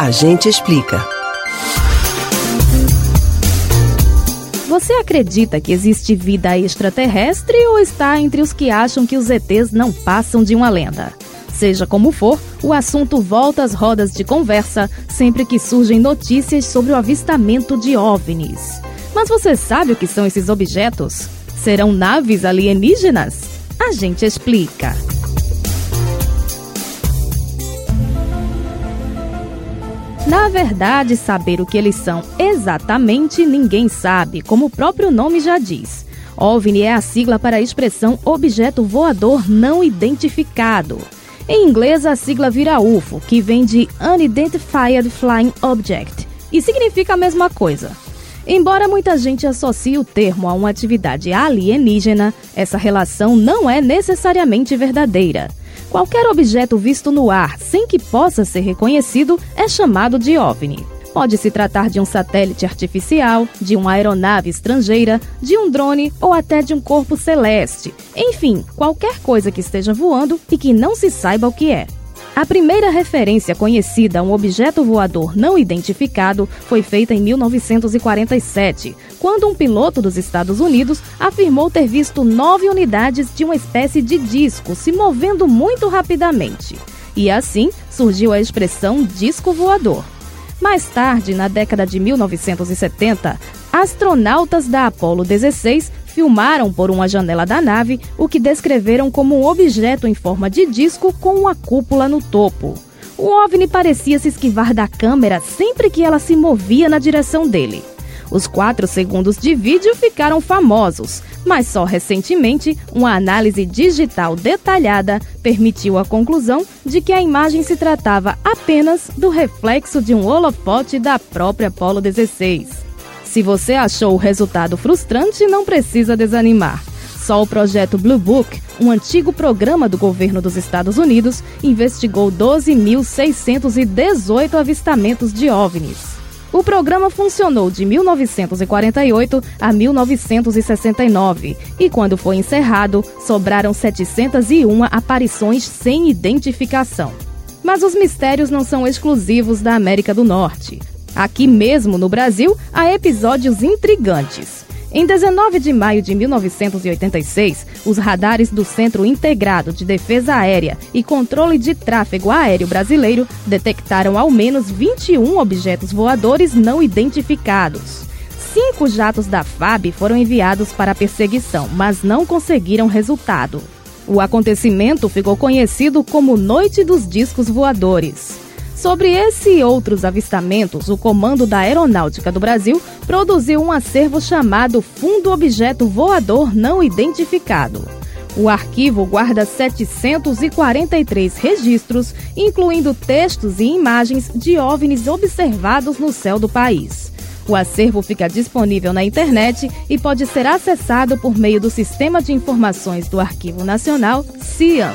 A gente explica. Você acredita que existe vida extraterrestre ou está entre os que acham que os ETs não passam de uma lenda? Seja como for, o assunto volta às rodas de conversa sempre que surgem notícias sobre o avistamento de OVNIs. Mas você sabe o que são esses objetos? Serão naves alienígenas? A gente explica. Na verdade, saber o que eles são exatamente ninguém sabe, como o próprio nome já diz. OVNI é a sigla para a expressão objeto voador não identificado. Em inglês, a sigla vira UFO, que vem de Unidentified Flying Object, e significa a mesma coisa. Embora muita gente associe o termo a uma atividade alienígena, essa relação não é necessariamente verdadeira. Qualquer objeto visto no ar sem que possa ser reconhecido é chamado de OVNI. Pode se tratar de um satélite artificial, de uma aeronave estrangeira, de um drone ou até de um corpo celeste. Enfim, qualquer coisa que esteja voando e que não se saiba o que é. A primeira referência conhecida a um objeto voador não identificado foi feita em 1947, quando um piloto dos Estados Unidos afirmou ter visto nove unidades de uma espécie de disco se movendo muito rapidamente. E assim surgiu a expressão disco voador. Mais tarde, na década de 1970, astronautas da Apollo 16 filmaram por uma janela da nave o que descreveram como um objeto em forma de disco com uma cúpula no topo. O OVNI parecia se esquivar da câmera sempre que ela se movia na direção dele. Os quatro segundos de vídeo ficaram famosos, mas só recentemente uma análise digital detalhada permitiu a conclusão de que a imagem se tratava apenas do reflexo de um holofote da própria Apollo 16. Se você achou o resultado frustrante, não precisa desanimar. Só o projeto Blue Book, um antigo programa do governo dos Estados Unidos, investigou 12.618 avistamentos de OVNIs. O programa funcionou de 1948 a 1969 e, quando foi encerrado, sobraram 701 aparições sem identificação. Mas os mistérios não são exclusivos da América do Norte. Aqui mesmo no Brasil, há episódios intrigantes. Em 19 de maio de 1986, os radares do Centro Integrado de Defesa Aérea e Controle de Tráfego Aéreo Brasileiro detectaram ao menos 21 objetos voadores não identificados. Cinco jatos da FAB foram enviados para a perseguição, mas não conseguiram resultado. O acontecimento ficou conhecido como Noite dos Discos Voadores. Sobre esse e outros avistamentos, o Comando da Aeronáutica do Brasil produziu um acervo chamado Fundo Objeto Voador Não Identificado. O arquivo guarda 743 registros, incluindo textos e imagens de OVNIs observados no céu do país. O acervo fica disponível na internet e pode ser acessado por meio do Sistema de Informações do Arquivo Nacional, CIAN.